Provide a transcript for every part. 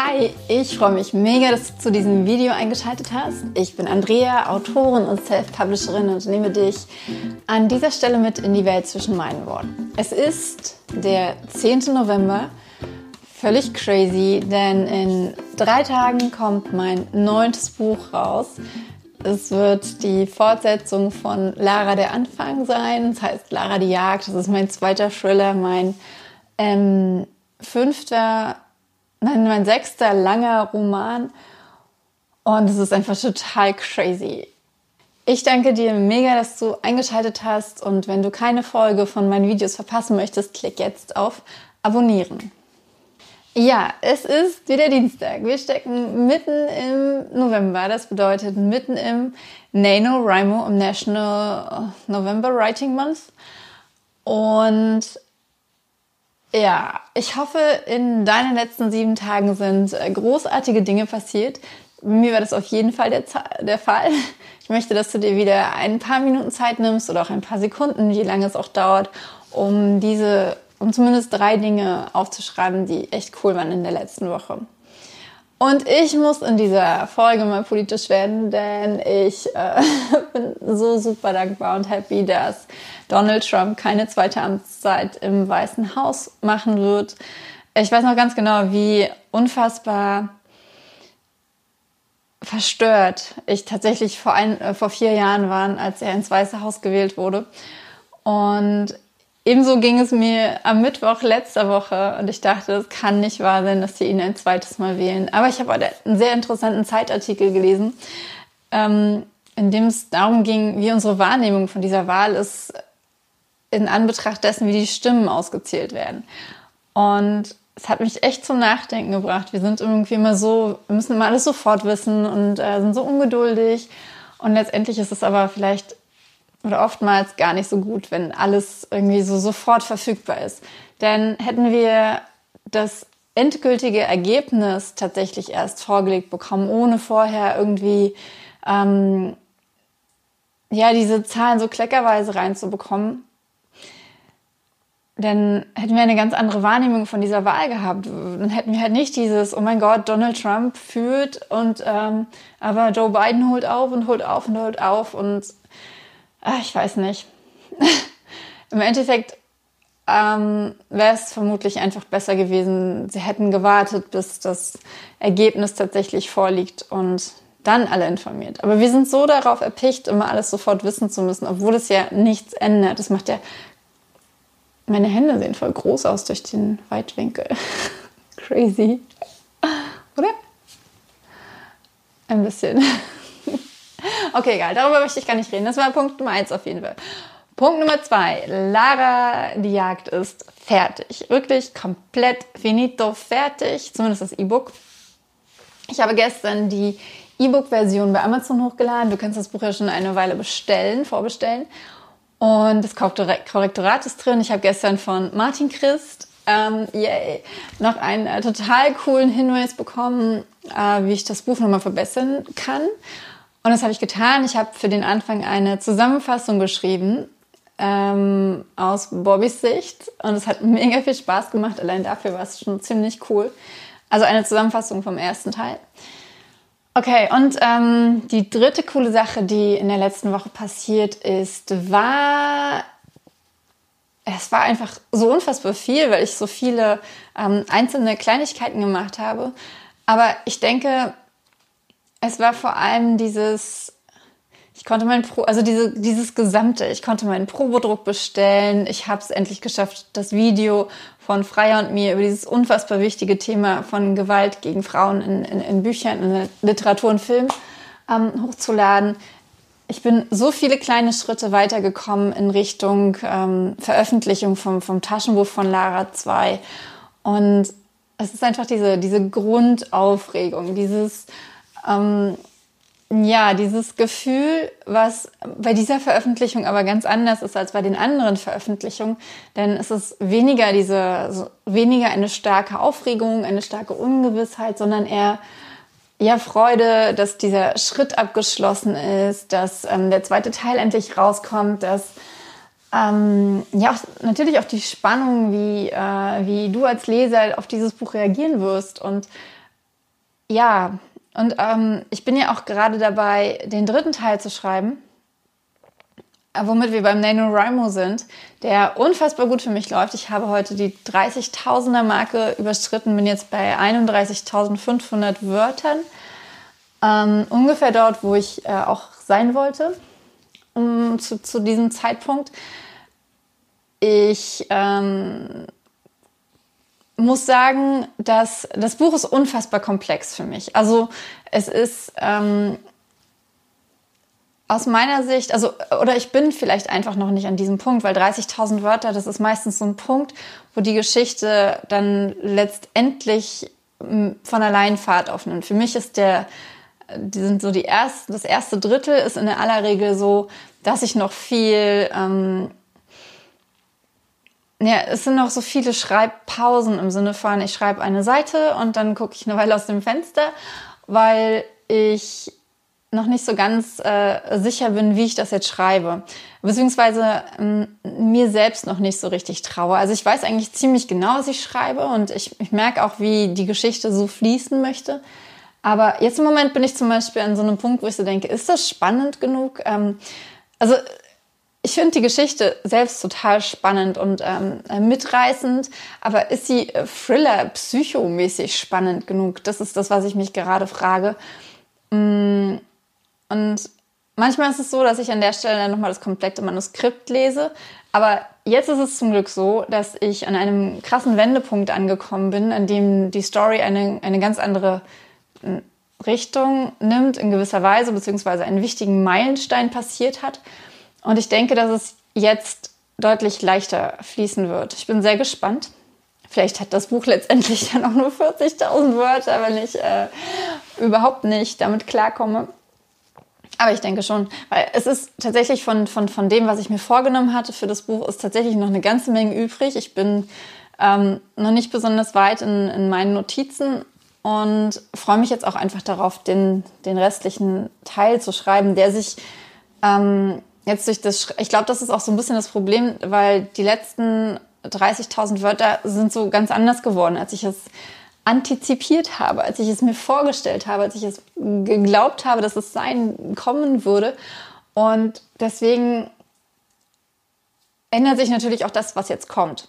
Hi, ich freue mich mega, dass du zu diesem Video eingeschaltet hast. Ich bin Andrea, Autorin und Self-Publisherin und nehme dich an dieser Stelle mit in die Welt zwischen meinen Worten. Es ist der 10. November, völlig crazy, denn in drei Tagen kommt mein neuntes Buch raus. Es wird die Fortsetzung von Lara der Anfang sein. Das heißt Lara die Jagd. Das ist mein zweiter Thriller, mein ähm, fünfter nein, mein sechster langer Roman. Und es ist einfach total crazy. Ich danke dir mega, dass du eingeschaltet hast. Und wenn du keine Folge von meinen Videos verpassen möchtest, klick jetzt auf Abonnieren. Ja, es ist wieder Dienstag. Wir stecken mitten im November. Das bedeutet mitten im NaNoWriMo, im National November Writing Month. Und ja, ich hoffe, in deinen letzten sieben Tagen sind äh, großartige Dinge passiert. Mir war das auf jeden Fall der, der Fall. Ich möchte, dass du dir wieder ein paar Minuten Zeit nimmst oder auch ein paar Sekunden, wie lange es auch dauert, um diese, um zumindest drei Dinge aufzuschreiben, die echt cool waren in der letzten Woche. Und ich muss in dieser Folge mal politisch werden, denn ich äh, bin so super dankbar und happy, dass Donald Trump keine zweite Amtszeit im Weißen Haus machen wird. Ich weiß noch ganz genau, wie unfassbar verstört ich tatsächlich vor, ein, äh, vor vier Jahren war, als er ins Weiße Haus gewählt wurde. Und Ebenso ging es mir am Mittwoch letzter Woche und ich dachte, es kann nicht wahr sein, dass sie ihn ein zweites Mal wählen. Aber ich habe einen sehr interessanten Zeitartikel gelesen, ähm, in dem es darum ging, wie unsere Wahrnehmung von dieser Wahl ist in Anbetracht dessen, wie die Stimmen ausgezählt werden. Und es hat mich echt zum Nachdenken gebracht. Wir sind irgendwie immer so, wir müssen immer alles sofort wissen und äh, sind so ungeduldig. Und letztendlich ist es aber vielleicht oder oftmals gar nicht so gut, wenn alles irgendwie so sofort verfügbar ist. Denn hätten wir das endgültige Ergebnis tatsächlich erst vorgelegt bekommen, ohne vorher irgendwie ähm, ja diese Zahlen so kleckerweise reinzubekommen, dann hätten wir eine ganz andere Wahrnehmung von dieser Wahl gehabt. Dann hätten wir halt nicht dieses, oh mein Gott, Donald Trump führt und ähm, aber Joe Biden holt auf und holt auf und holt auf und ach, ich weiß nicht. Im Endeffekt ähm, wäre es vermutlich einfach besser gewesen, sie hätten gewartet, bis das Ergebnis tatsächlich vorliegt und dann alle informiert. Aber wir sind so darauf erpicht, immer alles sofort wissen zu müssen, obwohl es ja nichts ändert. Das macht ja. Meine Hände sehen voll groß aus durch den Weitwinkel. Crazy. Oder? Ein bisschen. Okay, egal, darüber möchte ich gar nicht reden. Das war Punkt Nummer eins auf jeden Fall. Punkt Nummer zwei. Lara, die Jagd ist fertig. Wirklich komplett finito fertig. Zumindest das E-Book. Ich habe gestern die E-Book-Version bei Amazon hochgeladen. Du kannst das Buch ja schon eine Weile bestellen, vorbestellen. Und das Korrektorat ist drin. Ich habe gestern von Martin Christ ähm, yay, noch einen äh, total coolen Hinweis bekommen, äh, wie ich das Buch nochmal verbessern kann. Und das habe ich getan. Ich habe für den Anfang eine Zusammenfassung geschrieben ähm, aus Bobbys Sicht. Und es hat mega viel Spaß gemacht. Allein dafür war es schon ziemlich cool. Also eine Zusammenfassung vom ersten Teil. Okay, und ähm, die dritte coole Sache, die in der letzten Woche passiert ist, war, es war einfach so unfassbar viel, weil ich so viele ähm, einzelne Kleinigkeiten gemacht habe. Aber ich denke, es war vor allem dieses, ich konnte mein Pro, also diese, dieses Gesamte, ich konnte meinen Probedruck bestellen. Ich habe es endlich geschafft, das Video von Freier und mir über dieses unfassbar wichtige Thema von Gewalt gegen Frauen in, in, in Büchern, in Literatur und Film ähm, hochzuladen. Ich bin so viele kleine Schritte weitergekommen in Richtung ähm, Veröffentlichung vom, vom Taschenbuch von Lara 2. Und es ist einfach diese, diese Grundaufregung, dieses ähm, ja, dieses Gefühl, was bei dieser Veröffentlichung aber ganz anders ist als bei den anderen Veröffentlichungen, denn es ist weniger diese, weniger eine starke Aufregung, eine starke Ungewissheit, sondern eher ja Freude, dass dieser Schritt abgeschlossen ist, dass ähm, der zweite Teil endlich rauskommt, dass ähm, ja auch, natürlich auch die Spannung, wie äh, wie du als Leser auf dieses Buch reagieren wirst. Und ja, und ähm, ich bin ja auch gerade dabei, den dritten Teil zu schreiben, äh, womit wir beim NaNoWriMo sind, der unfassbar gut für mich läuft. Ich habe heute die 30.000er Marke überschritten, bin jetzt bei 31.500 Wörtern. Ähm, ungefähr dort, wo ich äh, auch sein wollte um, zu, zu diesem Zeitpunkt. Ich ähm, muss sagen, dass das Buch ist unfassbar komplex für mich. Also es ist ähm, aus meiner Sicht, also oder ich bin vielleicht einfach noch nicht an diesem Punkt, weil 30.000 Wörter, das ist meistens so ein Punkt, wo die Geschichte dann letztendlich hm, von allein Fahrt aufnimmt. Für mich ist der, die sind so die erste, das erste Drittel ist in aller Regel so, dass ich noch viel ähm, ja, es sind noch so viele Schreibpausen im Sinne von, ich schreibe eine Seite und dann gucke ich eine Weile aus dem Fenster, weil ich noch nicht so ganz äh, sicher bin, wie ich das jetzt schreibe. Beziehungsweise ähm, mir selbst noch nicht so richtig traue. Also ich weiß eigentlich ziemlich genau, was ich schreibe und ich, ich merke auch, wie die Geschichte so fließen möchte. Aber jetzt im Moment bin ich zum Beispiel an so einem Punkt, wo ich so denke, ist das spannend genug? Ähm, also ich finde die Geschichte selbst total spannend und ähm, mitreißend, aber ist sie äh, Thriller psychomäßig spannend genug? Das ist das, was ich mich gerade frage. Mm, und manchmal ist es so, dass ich an der Stelle dann nochmal das komplette Manuskript lese. Aber jetzt ist es zum Glück so, dass ich an einem krassen Wendepunkt angekommen bin, an dem die Story eine, eine ganz andere mm, Richtung nimmt in gewisser Weise, beziehungsweise einen wichtigen Meilenstein passiert hat. Und ich denke, dass es jetzt deutlich leichter fließen wird. Ich bin sehr gespannt. Vielleicht hat das Buch letztendlich dann auch nur 40.000 Wörter, wenn ich äh, überhaupt nicht damit klarkomme. Aber ich denke schon, weil es ist tatsächlich von, von, von dem, was ich mir vorgenommen hatte für das Buch, ist tatsächlich noch eine ganze Menge übrig. Ich bin ähm, noch nicht besonders weit in, in meinen Notizen und freue mich jetzt auch einfach darauf, den, den restlichen Teil zu schreiben, der sich ähm, jetzt durch das, ich glaube, das ist auch so ein bisschen das Problem, weil die letzten 30.000 Wörter sind so ganz anders geworden, als ich es antizipiert habe, als ich es mir vorgestellt habe, als ich es geglaubt habe, dass es sein kommen würde. Und deswegen ändert sich natürlich auch das, was jetzt kommt.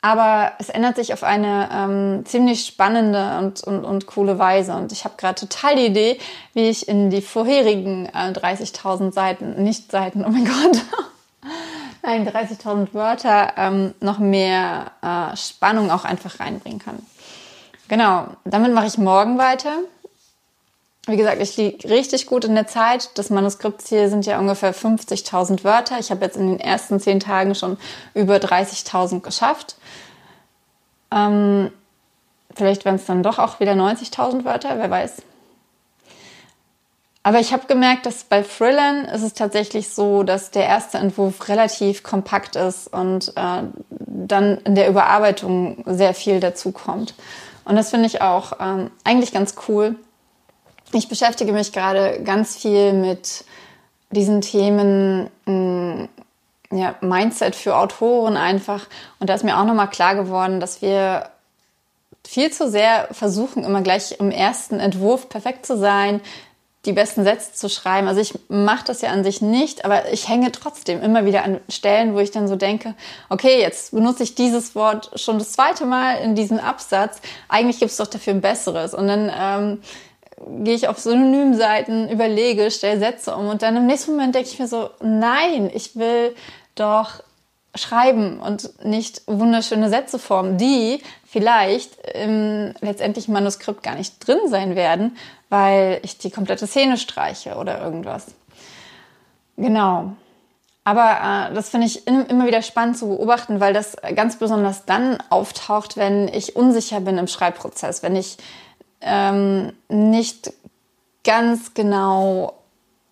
Aber es ändert sich auf eine ähm, ziemlich spannende und, und, und coole Weise. Und ich habe gerade total die Idee, wie ich in die vorherigen äh, 30.000 Seiten, nicht Seiten, oh mein Gott, nein, 30.000 Wörter ähm, noch mehr äh, Spannung auch einfach reinbringen kann. Genau, damit mache ich morgen weiter. Wie gesagt, ich liege richtig gut in der Zeit. Das Manuskriptziel sind ja ungefähr 50.000 Wörter. Ich habe jetzt in den ersten zehn Tagen schon über 30.000 geschafft. Ähm, vielleicht werden es dann doch auch wieder 90.000 Wörter, wer weiß. Aber ich habe gemerkt, dass bei Thrillern ist es tatsächlich so, dass der erste Entwurf relativ kompakt ist und äh, dann in der Überarbeitung sehr viel dazu kommt. Und das finde ich auch ähm, eigentlich ganz cool ich beschäftige mich gerade ganz viel mit diesen Themen, mm, ja, Mindset für Autoren einfach. Und da ist mir auch nochmal klar geworden, dass wir viel zu sehr versuchen, immer gleich im ersten Entwurf perfekt zu sein, die besten Sätze zu schreiben. Also ich mache das ja an sich nicht, aber ich hänge trotzdem immer wieder an Stellen, wo ich dann so denke, okay, jetzt benutze ich dieses Wort schon das zweite Mal in diesem Absatz. Eigentlich gibt es doch dafür ein besseres. Und dann ähm, gehe ich auf Synonymseiten, überlege, stelle Sätze um und dann im nächsten Moment denke ich mir so, nein, ich will doch schreiben und nicht wunderschöne Sätze formen, die vielleicht im letztendlichen Manuskript gar nicht drin sein werden, weil ich die komplette Szene streiche oder irgendwas. Genau. Aber äh, das finde ich immer wieder spannend zu beobachten, weil das ganz besonders dann auftaucht, wenn ich unsicher bin im Schreibprozess, wenn ich ähm, nicht ganz genau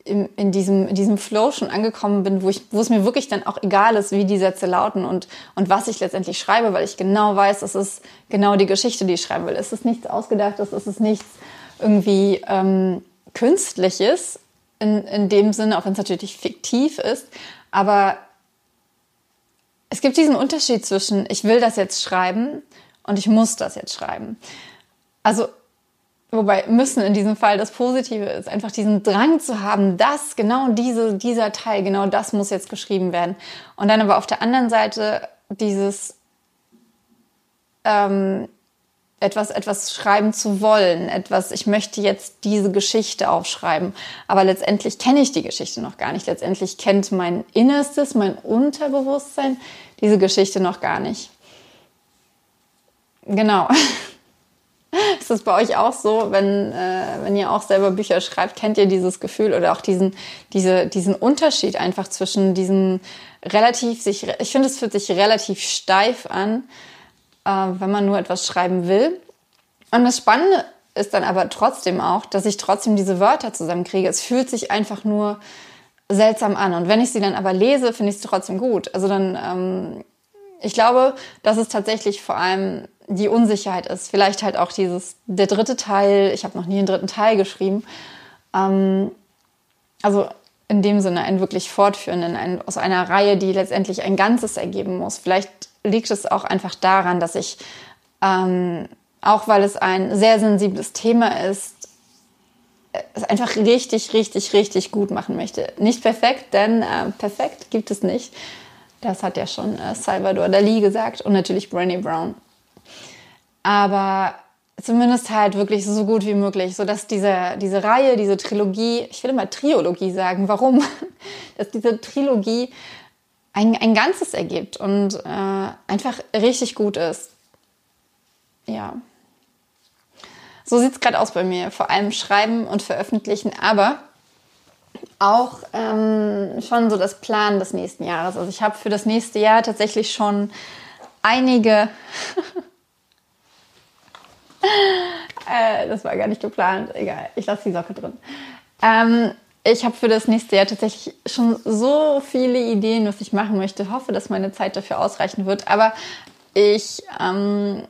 in, in, diesem, in diesem Flow schon angekommen bin, wo, ich, wo es mir wirklich dann auch egal ist, wie die Sätze lauten und, und was ich letztendlich schreibe, weil ich genau weiß, es ist genau die Geschichte, die ich schreiben will. Es ist nichts Ausgedachtes, es ist nichts irgendwie ähm, Künstliches in, in dem Sinne, auch wenn es natürlich fiktiv ist, aber es gibt diesen Unterschied zwischen, ich will das jetzt schreiben und ich muss das jetzt schreiben. Also wobei müssen in diesem Fall das Positive ist, einfach diesen Drang zu haben, dass genau diese, dieser Teil, genau das muss jetzt geschrieben werden. Und dann aber auf der anderen Seite dieses ähm, etwas, etwas schreiben zu wollen, etwas, ich möchte jetzt diese Geschichte aufschreiben. Aber letztendlich kenne ich die Geschichte noch gar nicht. Letztendlich kennt mein Innerstes, mein Unterbewusstsein diese Geschichte noch gar nicht. Genau. Ist das bei euch auch so, wenn, äh, wenn ihr auch selber Bücher schreibt, kennt ihr dieses Gefühl oder auch diesen, diese, diesen Unterschied einfach zwischen diesem relativ sich, ich finde, es fühlt sich relativ steif an, äh, wenn man nur etwas schreiben will. Und das Spannende ist dann aber trotzdem auch, dass ich trotzdem diese Wörter zusammenkriege. Es fühlt sich einfach nur seltsam an. Und wenn ich sie dann aber lese, finde ich es trotzdem gut. Also dann, ähm, ich glaube, dass es tatsächlich vor allem die Unsicherheit ist. Vielleicht halt auch dieses, der dritte Teil, ich habe noch nie einen dritten Teil geschrieben. Ähm, also in dem Sinne ein wirklich fortführenden, ein, aus einer Reihe, die letztendlich ein Ganzes ergeben muss. Vielleicht liegt es auch einfach daran, dass ich, ähm, auch weil es ein sehr sensibles Thema ist, es einfach richtig, richtig, richtig gut machen möchte. Nicht perfekt, denn äh, perfekt gibt es nicht. Das hat ja schon äh, Salvador Dali gesagt und natürlich Brené Brown aber zumindest halt wirklich so gut wie möglich, so dass diese, diese Reihe, diese Trilogie, ich will immer Triologie sagen, warum? dass diese Trilogie ein, ein Ganzes ergibt und äh, einfach richtig gut ist. Ja. So sieht es gerade aus bei mir. Vor allem Schreiben und Veröffentlichen, aber auch ähm, schon so das Planen des nächsten Jahres. Also ich habe für das nächste Jahr tatsächlich schon einige äh, das war gar nicht geplant. Egal, ich lasse die Socke drin. Ähm, ich habe für das nächste Jahr tatsächlich schon so viele Ideen, was ich machen möchte. Hoffe, dass meine Zeit dafür ausreichen wird. Aber ich ähm,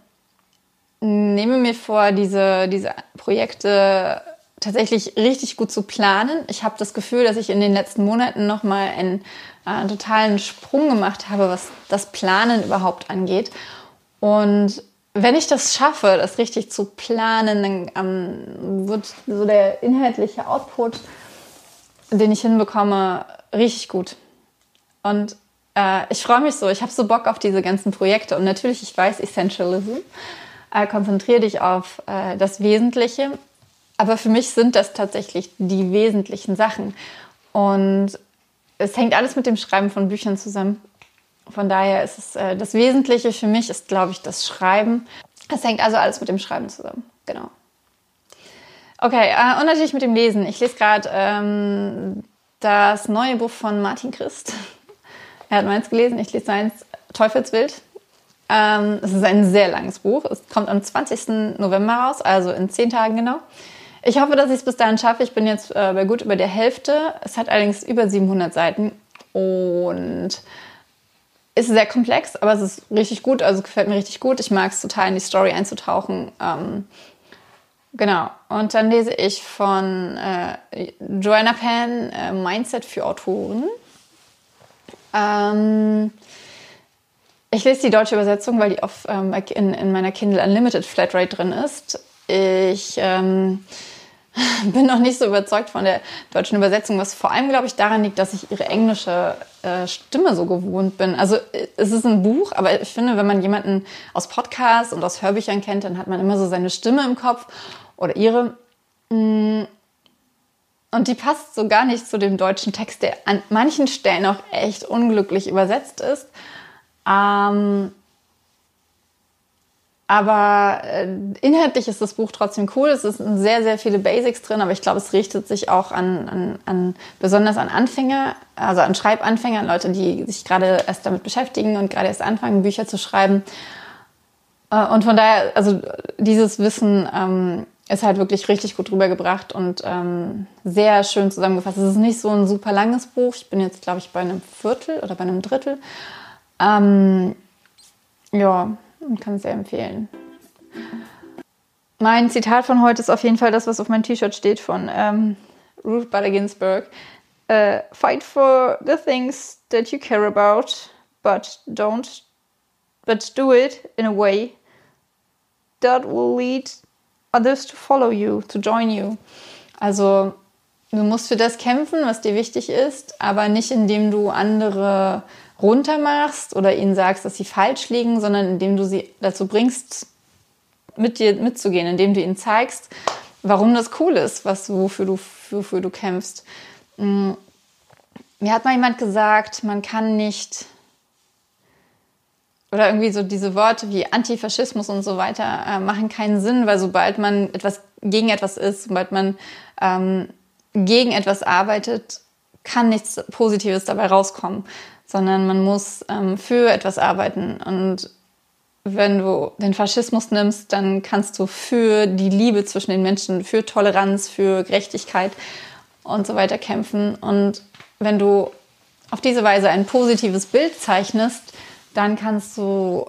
nehme mir vor, diese, diese Projekte tatsächlich richtig gut zu planen. Ich habe das Gefühl, dass ich in den letzten Monaten nochmal einen äh, totalen Sprung gemacht habe, was das Planen überhaupt angeht. Und wenn ich das schaffe, das richtig zu planen, dann ähm, wird so der inhaltliche Output, den ich hinbekomme, richtig gut. Und äh, ich freue mich so, ich habe so Bock auf diese ganzen Projekte. Und natürlich, ich weiß, Essentialism, äh, konzentriere dich auf äh, das Wesentliche. Aber für mich sind das tatsächlich die wesentlichen Sachen. Und es hängt alles mit dem Schreiben von Büchern zusammen. Von daher ist es äh, das Wesentliche für mich ist, glaube ich, das Schreiben. Es hängt also alles mit dem Schreiben zusammen. Genau. Okay, äh, und natürlich mit dem Lesen. Ich lese gerade ähm, das neue Buch von Martin Christ. Er hat meins gelesen, ich lese seins Teufelswild. Ähm, es ist ein sehr langes Buch. Es kommt am 20. November raus, also in zehn Tagen genau. Ich hoffe, dass ich es bis dahin schaffe. Ich bin jetzt äh, bei gut über der Hälfte. Es hat allerdings über 700 Seiten und ist sehr komplex, aber es ist richtig gut, also gefällt mir richtig gut. Ich mag es total in die Story einzutauchen. Ähm, genau. Und dann lese ich von äh, Joanna Pan äh, Mindset für Autoren. Ähm, ich lese die deutsche Übersetzung, weil die auf, ähm, in, in meiner Kindle Unlimited Flatrate drin ist. Ich ähm, bin noch nicht so überzeugt von der deutschen Übersetzung, was vor allem, glaube ich, daran liegt, dass ich ihre englische äh, Stimme so gewohnt bin. Also äh, es ist ein Buch, aber ich finde, wenn man jemanden aus Podcasts und aus Hörbüchern kennt, dann hat man immer so seine Stimme im Kopf oder ihre. Mm, und die passt so gar nicht zu dem deutschen Text, der an manchen Stellen auch echt unglücklich übersetzt ist. Ähm, aber äh, inhaltlich ist das Buch trotzdem cool. Es sind sehr, sehr viele Basics drin, aber ich glaube, es richtet sich auch an, an, an besonders an Anfänger, also an Schreibanfänger, an Leute, die sich gerade erst damit beschäftigen und gerade erst anfangen, Bücher zu schreiben. Äh, und von daher, also dieses Wissen ähm, ist halt wirklich richtig gut rübergebracht und ähm, sehr schön zusammengefasst. Es ist nicht so ein super langes Buch. Ich bin jetzt, glaube ich, bei einem Viertel oder bei einem Drittel. Ähm, ja, und kann es sehr empfehlen. Mein Zitat von heute ist auf jeden Fall das, was auf meinem T-Shirt steht von ähm, Ruth Bader Ginsburg. Uh, fight for the things that you care about, but don't, but do it in a way that will lead others to follow you, to join you. Also du musst für das kämpfen, was dir wichtig ist, aber nicht indem du andere runtermachst oder ihnen sagst, dass sie falsch liegen, sondern indem du sie dazu bringst, mit dir mitzugehen, indem du ihnen zeigst, warum das cool ist, was wofür du wofür du kämpfst. Mm. Mir hat mal jemand gesagt, man kann nicht oder irgendwie so diese Worte wie Antifaschismus und so weiter äh, machen keinen Sinn, weil sobald man etwas gegen etwas ist, sobald man ähm, gegen etwas arbeitet, kann nichts Positives dabei rauskommen, sondern man muss ähm, für etwas arbeiten. Und wenn du den Faschismus nimmst, dann kannst du für die Liebe zwischen den Menschen, für Toleranz, für Gerechtigkeit und so weiter kämpfen. Und wenn du auf diese Weise ein positives Bild zeichnest, dann kannst du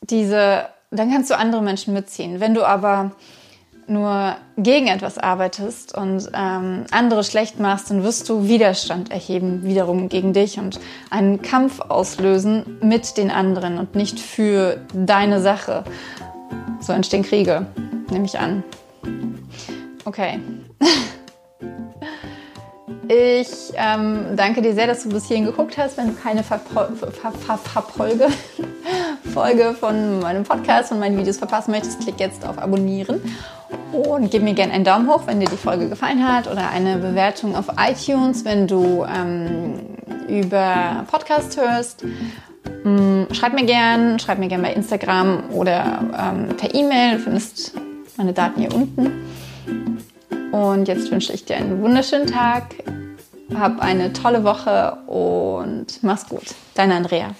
diese, dann kannst du andere Menschen mitziehen. Wenn du aber nur gegen etwas arbeitest und ähm, andere schlecht machst, dann wirst du Widerstand erheben, wiederum gegen dich und einen Kampf auslösen mit den anderen und nicht für deine Sache. So entstehen Kriege, nehme ich an. Okay. Ich ähm, danke dir sehr, dass du bis hierhin geguckt hast. Wenn du keine Verfolge Folge von meinem Podcast und meinen Videos verpassen möchtest, klick jetzt auf Abonnieren und gib mir gerne einen Daumen hoch, wenn dir die Folge gefallen hat oder eine Bewertung auf iTunes, wenn du ähm, über Podcast hörst. Ähm, schreib mir gerne, schreib mir gerne bei Instagram oder ähm, per E-Mail. Du findest meine Daten hier unten. Und jetzt wünsche ich dir einen wunderschönen Tag. Hab eine tolle Woche und mach's gut. Deine Andrea.